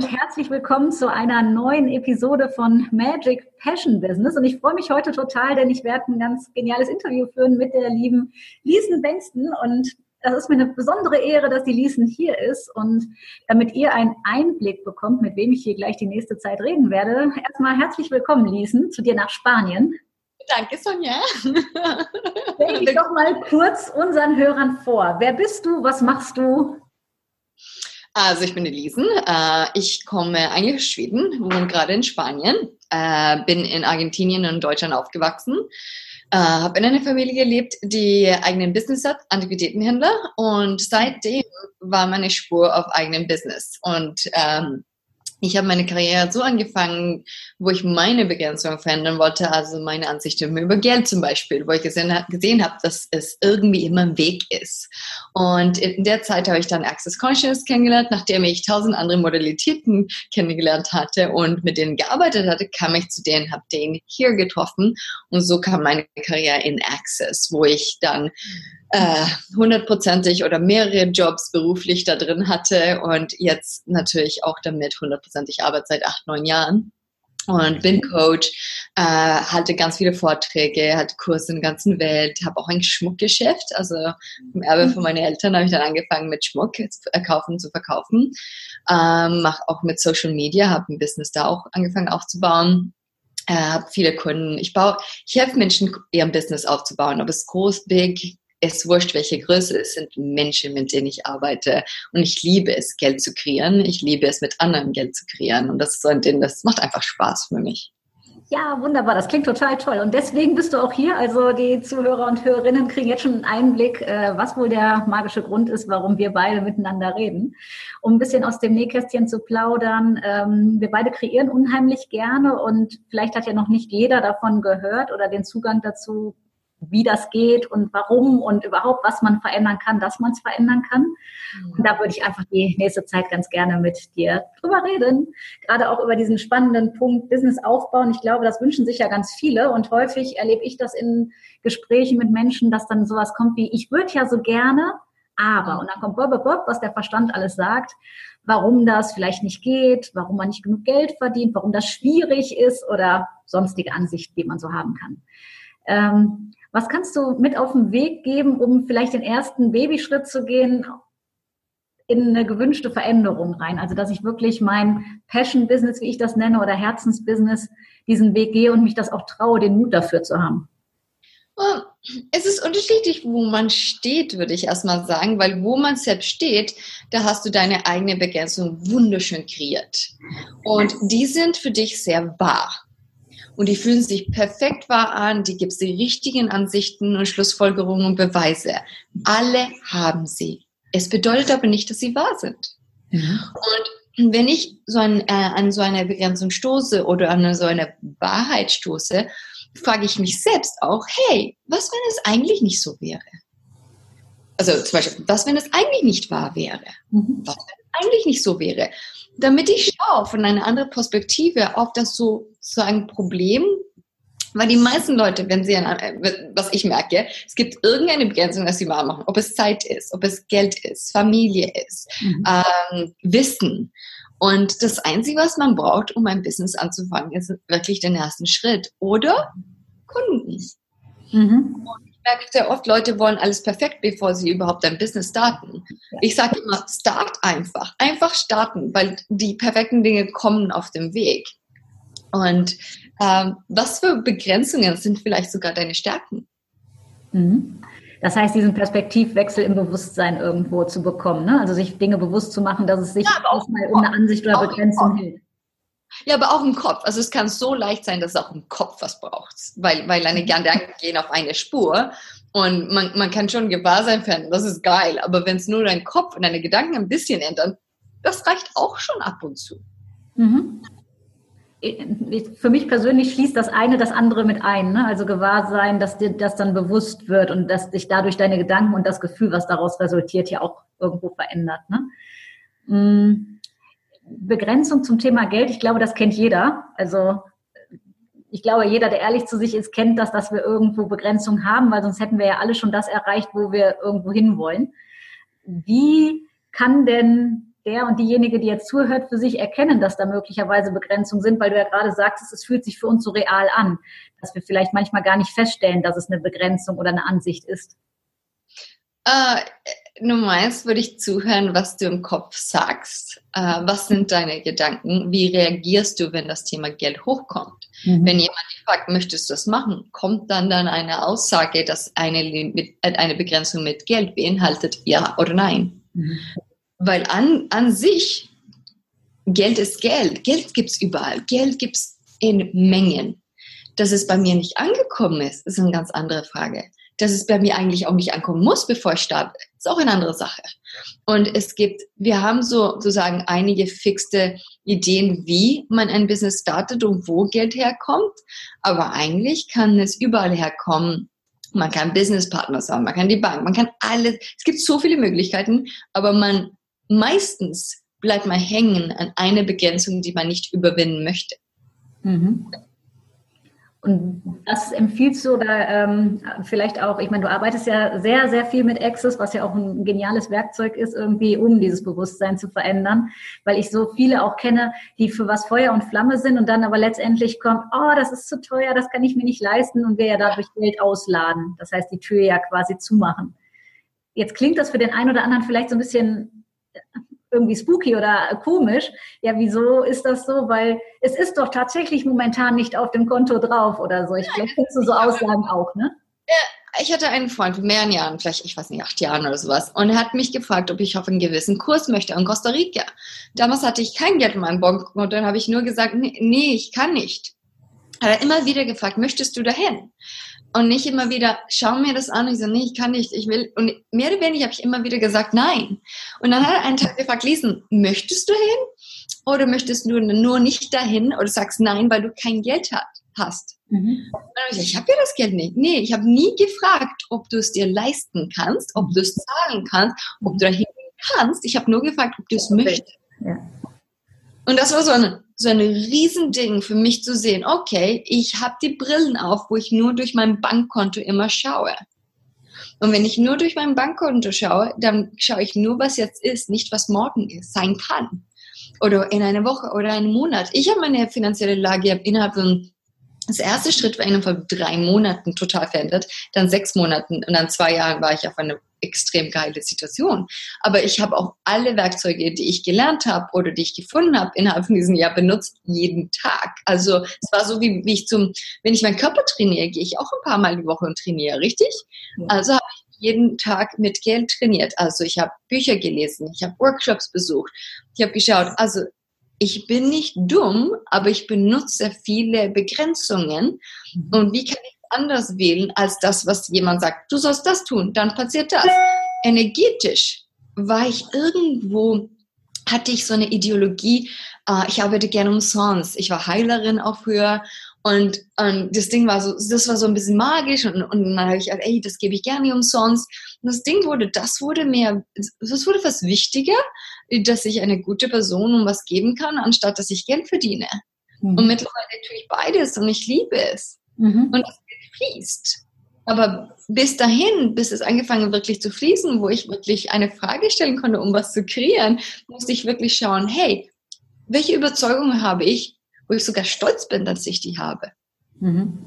Und herzlich willkommen zu einer neuen Episode von Magic Passion Business. Und ich freue mich heute total, denn ich werde ein ganz geniales Interview führen mit der lieben Liesen Bengsten. Und das ist mir eine besondere Ehre, dass die Liesen hier ist. Und damit ihr einen Einblick bekommt, mit wem ich hier gleich die nächste Zeit reden werde, erstmal herzlich willkommen, Liesen, zu dir nach Spanien. Danke, Sonja. Stell dich doch mal kurz unseren Hörern vor. Wer bist du? Was machst du? Also ich bin Elisen. Äh, ich komme eigentlich aus Schweden, wohne gerade in Spanien, äh, bin in Argentinien und Deutschland aufgewachsen, äh, habe in einer Familie gelebt, die eigenen Business hat, Antiquitätenhändler und seitdem war meine Spur auf eigenem Business und ähm, ich habe meine Karriere so angefangen, wo ich meine Begrenzung verändern wollte, also meine Ansicht über Geld zum Beispiel, wo ich gesehen, gesehen habe, dass es irgendwie immer ein Weg ist. Und in der Zeit habe ich dann Access Conscious kennengelernt, nachdem ich tausend andere Modalitäten kennengelernt hatte und mit denen gearbeitet hatte, kam ich zu denen, habe den hier getroffen und so kam meine Karriere in Access, wo ich dann hundertprozentig äh, oder mehrere Jobs beruflich da drin hatte und jetzt natürlich auch damit hundertprozentig Arbeit seit acht, neun Jahren und bin Coach, äh, halte ganz viele Vorträge, hatte Kurse in der ganzen Welt, habe auch ein Schmuckgeschäft, also im Erbe von meinen Eltern habe ich dann angefangen mit Schmuck zu kaufen, zu verkaufen, ähm, mache auch mit Social Media, habe ein Business da auch angefangen aufzubauen, äh, habe viele Kunden, ich baue, ich helfe Menschen, ihr Business aufzubauen, ob es groß, big, es wurscht, welche Größe, es sind Menschen, mit denen ich arbeite. Und ich liebe es, Geld zu kreieren. Ich liebe es, mit anderen Geld zu kreieren. Und das ist so ein Ding, das macht einfach Spaß für mich. Ja, wunderbar. Das klingt total toll. Und deswegen bist du auch hier. Also die Zuhörer und Hörerinnen kriegen jetzt schon einen Einblick, äh, was wohl der magische Grund ist, warum wir beide miteinander reden. Um ein bisschen aus dem Nähkästchen zu plaudern. Ähm, wir beide kreieren unheimlich gerne und vielleicht hat ja noch nicht jeder davon gehört oder den Zugang dazu wie das geht und warum und überhaupt, was man verändern kann, dass man es verändern kann. Mhm. Und da würde ich einfach die nächste Zeit ganz gerne mit dir drüber reden. Gerade auch über diesen spannenden Punkt Business aufbauen. Ich glaube, das wünschen sich ja ganz viele und häufig erlebe ich das in Gesprächen mit Menschen, dass dann sowas kommt wie, ich würde ja so gerne, aber. Und dann kommt Bob, Bob, was der Verstand alles sagt, warum das vielleicht nicht geht, warum man nicht genug Geld verdient, warum das schwierig ist oder sonstige Ansichten, die man so haben kann. Ähm, was kannst du mit auf den Weg geben, um vielleicht den ersten Babyschritt zu gehen in eine gewünschte Veränderung rein? Also, dass ich wirklich mein Passion-Business, wie ich das nenne, oder Herzensbusiness, diesen Weg gehe und mich das auch traue, den Mut dafür zu haben. Es ist unterschiedlich, wo man steht, würde ich erstmal sagen, weil wo man selbst steht, da hast du deine eigene Begrenzung wunderschön kreiert. Und die sind für dich sehr wahr und die fühlen sich perfekt wahr an, die gibt die richtigen Ansichten und Schlussfolgerungen und Beweise. Alle haben sie. Es bedeutet aber nicht, dass sie wahr sind. Mhm. Und wenn ich so ein, äh, an so eine Begrenzung stoße oder an so eine Wahrheit stoße, frage ich mich selbst auch, hey, was, wenn es eigentlich nicht so wäre? Also zum Beispiel, was, wenn es eigentlich nicht wahr wäre? Mhm. Was, wenn eigentlich nicht so wäre? damit ich schaue von einer anderen Perspektive auf das so, so ein Problem, weil die meisten Leute, wenn sie, was ich merke, es gibt irgendeine Begrenzung, dass sie wahr machen, ob es Zeit ist, ob es Geld ist, Familie ist, mhm. ähm, Wissen. Und das Einzige, was man braucht, um ein Business anzufangen, ist wirklich den ersten Schritt oder Kunden. Mhm. Merke sehr oft, Leute wollen alles perfekt, bevor sie überhaupt ein Business starten. Ich sage immer, start einfach. Einfach starten, weil die perfekten Dinge kommen auf dem Weg. Und ähm, was für Begrenzungen sind vielleicht sogar deine Stärken? Mhm. Das heißt, diesen Perspektivwechsel im Bewusstsein irgendwo zu bekommen, ne? also sich Dinge bewusst zu machen, dass es sich ja, auch mal um eine Ansicht oder Begrenzung hält. Ja, aber auch im Kopf. Also es kann so leicht sein, dass es auch im Kopf was braucht, weil, weil deine Gedanken gehen auf eine Spur und man, man kann schon Gewahrsein finden, das ist geil. Aber wenn es nur dein Kopf und deine Gedanken ein bisschen ändern, das reicht auch schon ab und zu. Mhm. Für mich persönlich schließt das eine das andere mit ein. Ne? Also Gewahrsein, dass dir das dann bewusst wird und dass dich dadurch deine Gedanken und das Gefühl, was daraus resultiert, ja auch irgendwo verändert. Ne? Mm, Begrenzung zum Thema Geld, ich glaube, das kennt jeder. Also ich glaube, jeder, der ehrlich zu sich ist, kennt das, dass wir irgendwo Begrenzung haben, weil sonst hätten wir ja alle schon das erreicht, wo wir irgendwo hinwollen. Wie kann denn der und diejenige, die jetzt zuhört, für sich erkennen, dass da möglicherweise Begrenzungen sind, weil du ja gerade sagst, es fühlt sich für uns so real an, dass wir vielleicht manchmal gar nicht feststellen, dass es eine Begrenzung oder eine Ansicht ist? Äh, Nummer eins würde ich zuhören, was du im Kopf sagst. Äh, was sind deine Gedanken? Wie reagierst du, wenn das Thema Geld hochkommt? Mhm. Wenn jemand dich fragt, möchtest du das machen, kommt dann dann eine Aussage, dass eine, eine Begrenzung mit Geld beinhaltet, ja oder nein? Mhm. Weil an, an sich, Geld ist Geld. Geld gibt es überall. Geld gibt es in Mengen. Dass es bei mir nicht angekommen ist, ist eine ganz andere Frage dass es bei mir eigentlich auch nicht ankommen muss, bevor ich starte, ist auch eine andere Sache. Und es gibt, wir haben so sozusagen einige fixte Ideen, wie man ein Business startet und wo Geld herkommt. Aber eigentlich kann es überall herkommen. Man kann Businesspartner sein, man kann die Bank, man kann alles. Es gibt so viele Möglichkeiten, aber man meistens bleibt man hängen an eine Begrenzung, die man nicht überwinden möchte. Mhm. Und das empfiehlst du oder ähm, vielleicht auch, ich meine, du arbeitest ja sehr, sehr viel mit Access, was ja auch ein geniales Werkzeug ist, irgendwie, um dieses Bewusstsein zu verändern, weil ich so viele auch kenne, die für was Feuer und Flamme sind und dann aber letztendlich kommt, oh, das ist zu teuer, das kann ich mir nicht leisten und wir ja dadurch Geld ausladen. Das heißt, die Tür ja quasi zumachen. Jetzt klingt das für den einen oder anderen vielleicht so ein bisschen irgendwie spooky oder komisch. Ja, wieso ist das so? Weil es ist doch tatsächlich momentan nicht auf dem Konto drauf oder so. Ich glaube, kennst du so Aussagen auch, ne? Ich hatte einen Freund vor mehreren Jahren, vielleicht, ich weiß nicht, acht Jahren oder sowas, und er hat mich gefragt, ob ich auf einen gewissen Kurs möchte in Costa Rica. Damals hatte ich kein Geld in meinem Bankkonto, dann habe ich nur gesagt, nee, nee, ich kann nicht. Er hat immer wieder gefragt, möchtest du dahin? Und nicht immer wieder, schau mir das an. Und ich so, nee, ich kann nicht, ich will. Und mehr oder weniger habe ich immer wieder gesagt, nein. Und dann hat er einen Tag gefragt, Lesen, möchtest du hin? Oder möchtest du nur nicht dahin? Oder sagst nein, weil du kein Geld hat, hast? Mhm. Und dann habe ich gesagt, ich habe ja das Geld nicht. Nee, ich habe nie gefragt, ob du es dir leisten kannst, ob du es zahlen kannst, ob du dahin kannst. Ich habe nur gefragt, ob du es möchtest. Ja. Und das war so ein, so ein Riesending für mich zu sehen, okay, ich habe die Brillen auf, wo ich nur durch mein Bankkonto immer schaue. Und wenn ich nur durch mein Bankkonto schaue, dann schaue ich nur, was jetzt ist, nicht was morgen ist, sein kann. Oder in einer Woche oder einem Monat. Ich habe meine finanzielle Lage innerhalb von das erste Schritt war innerhalb von drei Monaten total verändert, dann sechs Monaten und dann zwei Jahren war ich auf einer extrem geile Situation. Aber ich habe auch alle Werkzeuge, die ich gelernt habe oder die ich gefunden habe, innerhalb von diesem Jahr benutzt, jeden Tag. Also es war so, wie, wie ich zum, wenn ich meinen Körper trainiere, gehe ich auch ein paar Mal die Woche und trainiere, richtig? Ja. Also habe ich jeden Tag mit Geld trainiert. Also ich habe Bücher gelesen, ich habe Workshops besucht, ich habe geschaut, also ich bin nicht dumm, aber ich benutze viele Begrenzungen. Mhm. Und wie kann ich anders wählen als das, was jemand sagt? Du sollst das tun, dann passiert das. Energetisch war ich irgendwo, hatte ich so eine Ideologie, äh, ich arbeite gerne umsonst. Ich war Heilerin auch früher und, und das Ding war so, das war so ein bisschen magisch und, und dann habe ich gesagt, ey, das gebe ich gerne umsonst. Und das Ding wurde, das wurde mehr, das wurde was wichtiger, dass ich eine gute Person um was geben kann, anstatt dass ich Geld verdiene. Mhm. Und mittlerweile tue ich beides und ich liebe es. Mhm. Und das fließt. Aber bis dahin, bis es angefangen wirklich zu fließen, wo ich wirklich eine Frage stellen konnte, um was zu kreieren, musste ich wirklich schauen, hey, welche Überzeugungen habe ich, wo ich sogar stolz bin, dass ich die habe. Mhm.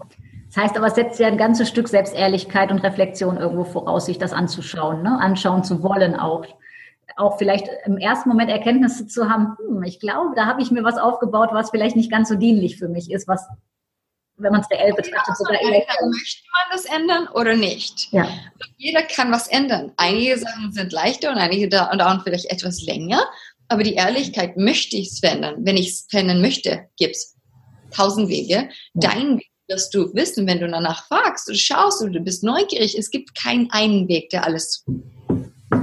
Das heißt aber, es setzt ja ein ganzes Stück Selbstehrlichkeit und Reflexion irgendwo voraus, sich das anzuschauen, ne? anschauen zu wollen auch. Auch vielleicht im ersten Moment Erkenntnisse zu haben, hm, ich glaube, da habe ich mir was aufgebaut, was vielleicht nicht ganz so dienlich für mich ist, was, wenn man es reell betrachtet, sogar eher. Möchte man das ändern oder nicht? Ja. Jeder kann was ändern. Einige Sachen sind leichter und einige dauern vielleicht etwas länger. Aber die Ehrlichkeit, möchte ich es verändern? Wenn ich es verändern möchte, gibt es tausend Wege. Ja. Dein Weg wirst du wissen, wenn du danach fragst und schaust und du bist neugierig. Es gibt keinen einen Weg, der alles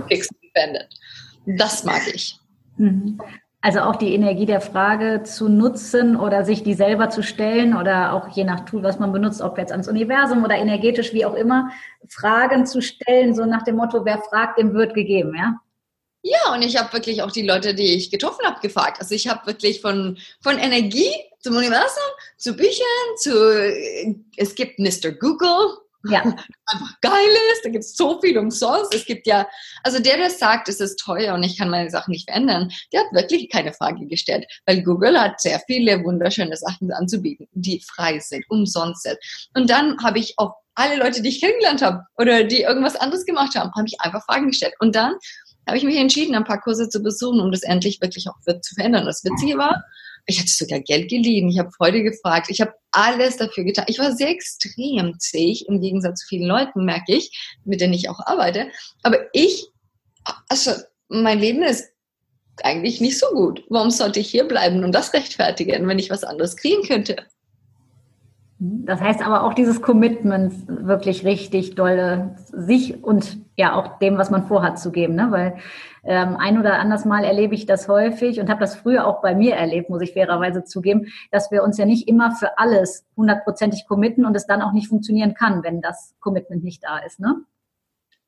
fix verändert. Das mag ich. Mhm. Also auch die Energie der Frage zu nutzen oder sich die selber zu stellen oder auch je nach Tool, was man benutzt, ob jetzt ans Universum oder energetisch, wie auch immer, Fragen zu stellen, so nach dem Motto, wer fragt, dem wird gegeben, ja? Ja, und ich habe wirklich auch die Leute, die ich getroffen habe, gefragt. Also ich habe wirklich von, von Energie zum Universum, zu Büchern, zu es gibt Mr. Google, ja. einfach geil ist, da gibt es so viel umsonst. Es gibt ja, also der, der sagt, es ist teuer und ich kann meine Sachen nicht verändern, der hat wirklich keine Frage gestellt, weil Google hat sehr viele wunderschöne Sachen anzubieten, die frei sind, umsonst sind. Und dann habe ich auch alle Leute, die ich kennengelernt habe oder die irgendwas anderes gemacht haben, habe ich einfach Fragen gestellt. Und dann habe ich mich entschieden, ein paar Kurse zu besuchen, um das endlich wirklich auch zu verändern. Das Witzige war, ich hatte sogar Geld geliehen, ich habe Freude gefragt, ich habe alles dafür getan. Ich war sehr extrem zähig, im Gegensatz zu vielen Leuten, merke ich, mit denen ich auch arbeite. Aber ich, also mein Leben ist eigentlich nicht so gut. Warum sollte ich hier bleiben und das rechtfertigen, wenn ich was anderes kriegen könnte? Das heißt aber auch dieses Commitment wirklich richtig dolle sich und ja auch dem, was man vorhat, zu geben. Ne? Weil ähm, ein oder anders Mal erlebe ich das häufig und habe das früher auch bei mir erlebt, muss ich fairerweise zugeben, dass wir uns ja nicht immer für alles hundertprozentig committen und es dann auch nicht funktionieren kann, wenn das Commitment nicht da ist. Ne?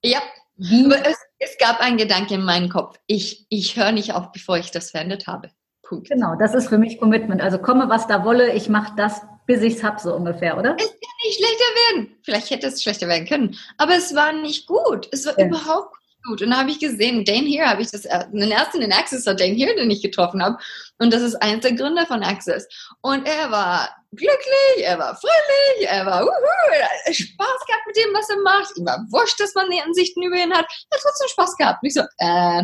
Ja, Wie? aber es, es gab einen Gedanke in meinem Kopf. Ich, ich höre nicht auf, bevor ich das verändert habe. Punkt. Genau, das ist für mich Commitment. Also komme, was da wolle, ich mache das, bis ich es habe, so ungefähr, oder? Es kann nicht schlechter werden. Vielleicht hätte es schlechter werden können. Aber es war nicht gut. Es war ja. überhaupt nicht gut. Und da habe ich gesehen, Dane here habe ich das, den ersten in Access Dane here, den ich getroffen habe. Und das ist eins der Gründer von Access. Und er war glücklich, er war fröhlich, er war uhu, er hat Spaß gehabt mit dem, was er macht. Ihm war wurscht, dass man die Ansichten über ihn hat. Er hat trotzdem Spaß gehabt. Und ich so, äh,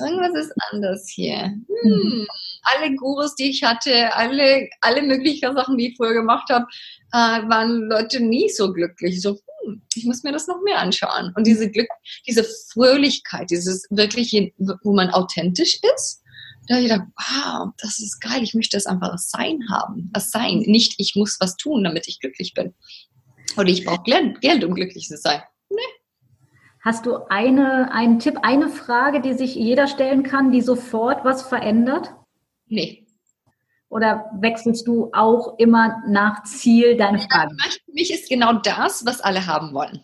irgendwas ist anders hier. Hm. Mhm alle Gurus, die ich hatte, alle, alle möglichen Sachen, die ich vorher gemacht habe, äh, waren Leute nie so glücklich. So, hm, ich muss mir das noch mehr anschauen. Und diese Glück, diese Fröhlichkeit, dieses wirklich, wo man authentisch ist, da habe ich gedacht, wow, das ist geil, ich möchte das einfach als Sein haben. Als Sein. Nicht, ich muss was tun, damit ich glücklich bin. Oder ich brauche Geld, um glücklich zu sein. Nee. Hast du eine, einen Tipp, eine Frage, die sich jeder stellen kann, die sofort was verändert? Nee. Oder wechselst du auch immer nach Ziel deine Fragen? Ja, für mich ist genau das, was alle haben wollen.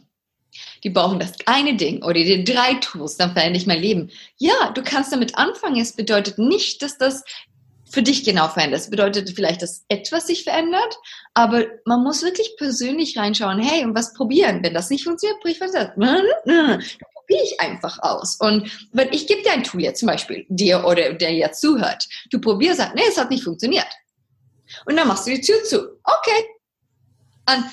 Die brauchen das eine Ding oder die drei Tools, dann verändere ich mein Leben. Ja, du kannst damit anfangen. Es bedeutet nicht, dass das für dich genau verändert. Es bedeutet vielleicht, dass etwas sich verändert, aber man muss wirklich persönlich reinschauen, hey, und was probieren. Wenn das nicht funktioniert, brich was das probiere ich einfach aus. Und wenn ich gebe dir ein Tool jetzt zum Beispiel, dir oder der jetzt zuhört, du probierst, sagt, nee, es hat nicht funktioniert. Und dann machst du die Tür zu. Okay. Und,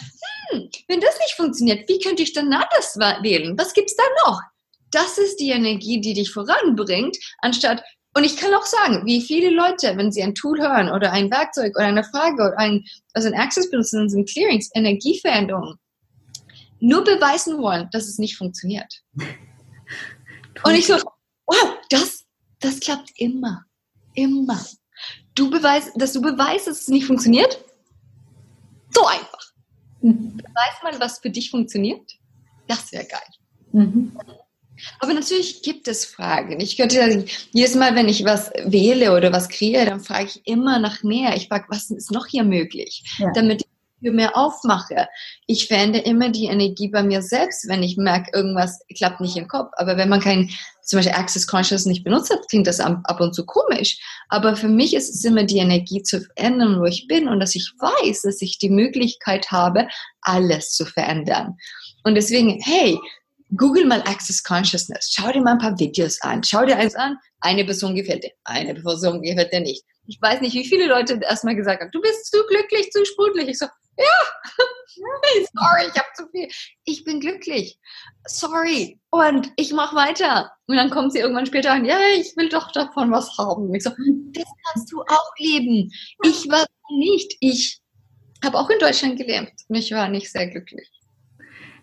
hm, wenn das nicht funktioniert, wie könnte ich dann das wählen? Was gibt's da noch? Das ist die Energie, die dich voranbringt, anstatt, und ich kann auch sagen, wie viele Leute, wenn sie ein Tool hören oder ein Werkzeug oder eine Frage oder ein, also ein Access benutzen, sind Clearings, Energieveränderungen, nur beweisen wollen, dass es nicht funktioniert. Und ich so, wow, das, das klappt immer. Immer. Du beweist, dass du beweist, dass es nicht funktioniert? So einfach. Mhm. Beweis mal, was für dich funktioniert. Das wäre geil. Mhm. Aber natürlich gibt es Fragen. Ich könnte jedes Mal, wenn ich was wähle oder was kreiere, dann frage ich immer nach mehr. Ich frage, was ist noch hier möglich? Ja. Damit ich für mehr aufmache. Ich verändere immer die Energie bei mir selbst, wenn ich merke, irgendwas klappt nicht im Kopf. Aber wenn man kein, zum Beispiel Access Conscious nicht benutzt hat, klingt das ab und zu komisch. Aber für mich ist es immer die Energie zu verändern, wo ich bin und dass ich weiß, dass ich die Möglichkeit habe, alles zu verändern. Und deswegen, hey, Google mal Access Consciousness. Schau dir mal ein paar Videos an. Schau dir eins an. Eine Person gefällt dir. Eine Person gefällt dir nicht. Ich weiß nicht, wie viele Leute erstmal gesagt haben, du bist zu glücklich, zu sprudelig. Ich so, ja, sorry, ich habe zu viel. Ich bin glücklich. Sorry. Und ich mache weiter. Und dann kommt sie irgendwann später an, ja, ich will doch davon was haben. Und ich so, das kannst du auch leben. Ich war nicht. Ich habe auch in Deutschland gelebt und ich war nicht sehr glücklich.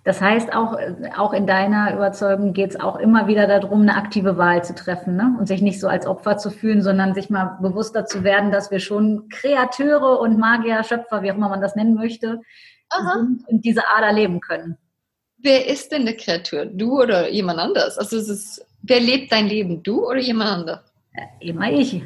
Das heißt, auch, auch in deiner Überzeugung geht es auch immer wieder darum, eine aktive Wahl zu treffen ne? und sich nicht so als Opfer zu fühlen, sondern sich mal bewusster zu werden, dass wir schon Kreateure und Magier, Schöpfer, wie auch immer man das nennen möchte, und diese Ader leben können. Wer ist denn der Kreatur? Du oder jemand anders? Also es ist, wer lebt dein Leben? Du oder jemand anders? Äh, immer ich.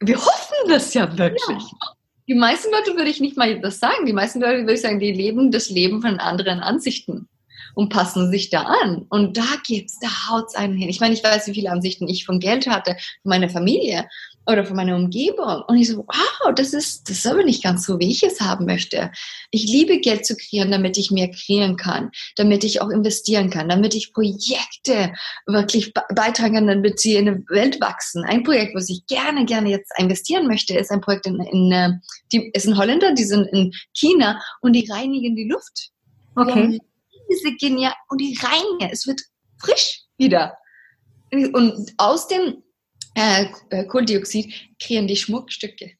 Wir hoffen das ja wirklich. Ja. Die meisten Leute würde ich nicht mal das sagen. Die meisten Leute würde ich sagen, die leben das Leben von anderen Ansichten und passen sich da an. Und da geht's, da haut's einen hin. Ich meine, ich weiß, wie viele Ansichten ich von Geld hatte, von meiner Familie oder von meiner Umgebung. Und ich so, wow, das ist, das ist aber nicht ganz so, wie ich es haben möchte. Ich liebe Geld zu kreieren, damit ich mehr kreieren kann, damit ich auch investieren kann, damit ich Projekte wirklich beitragen kann, damit sie in der Welt wachsen. Ein Projekt, was ich gerne, gerne jetzt investieren möchte, ist ein Projekt in, in äh, die, ist in Holländer, die sind in China und die reinigen die Luft. Okay. Diese genial, und die reinigen, es wird frisch wieder. Und aus dem äh, äh, Kohlendioxid kreieren die Schmuckstücke.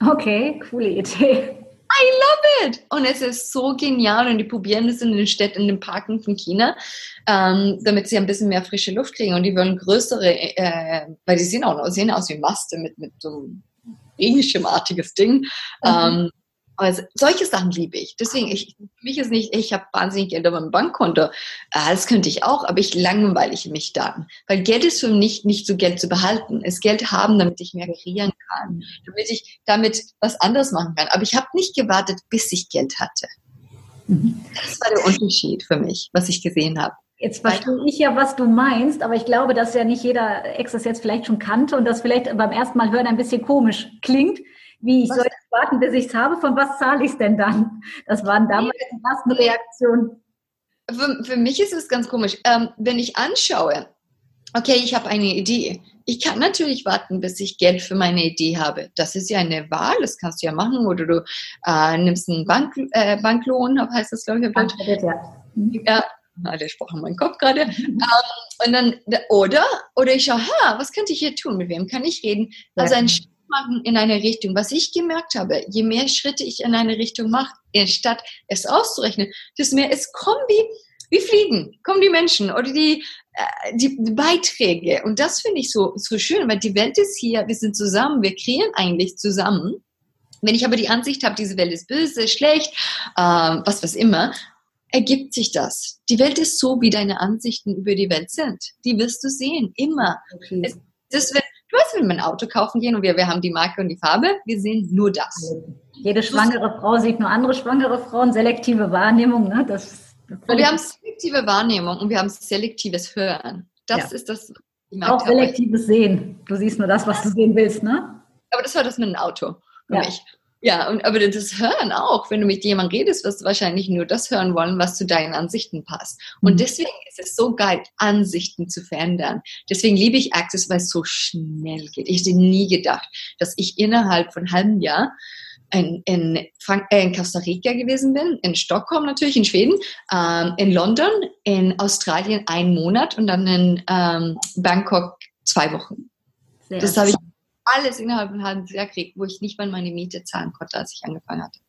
Okay, coole Idee. I love it! Und es ist so genial und die probieren das in den Städten, in den Parken von China, ähm, damit sie ein bisschen mehr frische Luft kriegen. Und die wollen größere, äh, weil die sehen auch sehen aus wie Maste mit, mit so einem regenschirmartiges Ding. Mhm. Ähm, also solche Sachen liebe ich. Deswegen, ich, für mich ist nicht, ich habe wahnsinnig Geld auf meinem Bankkonto. Äh, das könnte ich auch, aber ich langweile mich dann. Weil Geld ist für mich nicht so Geld zu behalten. Es Geld haben, damit ich mehr kreieren kann. Damit ich damit was anderes machen kann. Aber ich habe nicht gewartet, bis ich Geld hatte. Mhm. Das war der Unterschied für mich, was ich gesehen habe. Jetzt verstehe ich ja, was du meinst, aber ich glaube, dass ja nicht jeder Ex das jetzt vielleicht schon kannte und das vielleicht beim ersten Mal hören ein bisschen komisch klingt wie ich was? soll jetzt warten, bis ich es habe, von was zahle ich es denn dann? Das waren damals die ersten Reaktionen. Für, für, mich ist es ganz komisch. Ähm, wenn ich anschaue, okay, ich habe eine Idee. Ich kann natürlich warten, bis ich Geld für meine Idee habe. Das ist ja eine Wahl, das kannst du ja machen. Oder du äh, nimmst einen Bank, äh, Banklohn, heißt das, glaube ich, Bankkredit, ja. ja. Der Spruch in meinem Kopf gerade. Mhm. Ähm, und dann, oder, oder ich schaue, ha, was könnte ich hier tun? Mit wem kann ich reden? Also ein machen in eine Richtung. Was ich gemerkt habe, je mehr Schritte ich in eine Richtung mache, statt es auszurechnen, desto mehr es kommen wie, wie Fliegen, kommen die Menschen oder die, äh, die Beiträge. Und das finde ich so, so schön, weil die Welt ist hier, wir sind zusammen, wir kreieren eigentlich zusammen. Wenn ich aber die Ansicht habe, diese Welt ist böse, schlecht, äh, was was immer, ergibt sich das. Die Welt ist so, wie deine Ansichten über die Welt sind. Die wirst du sehen, immer. Okay. Es, das, wenn, Du weißt, wenn wir ein Auto kaufen gehen und wir, wir haben die Marke und die Farbe, wir sehen nur das. Jede schwangere Frau sieht nur andere schwangere Frauen, selektive Wahrnehmung. Ne? Das, das wir haben selektive Wahrnehmung und wir haben selektives Hören. Das ja. ist das. Auch selektives Sehen. Du siehst nur das, was du sehen willst, ne? Aber das war das mit einem Auto für ja. mich. Ja, und, aber das Hören auch, wenn du mit jemandem redest, wirst du wahrscheinlich nur das hören wollen, was zu deinen Ansichten passt. Und mhm. deswegen ist es so geil, Ansichten zu verändern. Deswegen liebe ich Access, weil es so schnell geht. Ich hätte nie gedacht, dass ich innerhalb von einem halben Jahr in, in, Frank äh, in Costa Rica gewesen bin, in Stockholm natürlich, in Schweden, ähm, in London, in Australien einen Monat und dann in ähm, Bangkok zwei Wochen. Sehr das habe ich alles innerhalb von einem Jahr kriege, wo ich nicht mal meine Miete zahlen konnte, als ich angefangen hatte.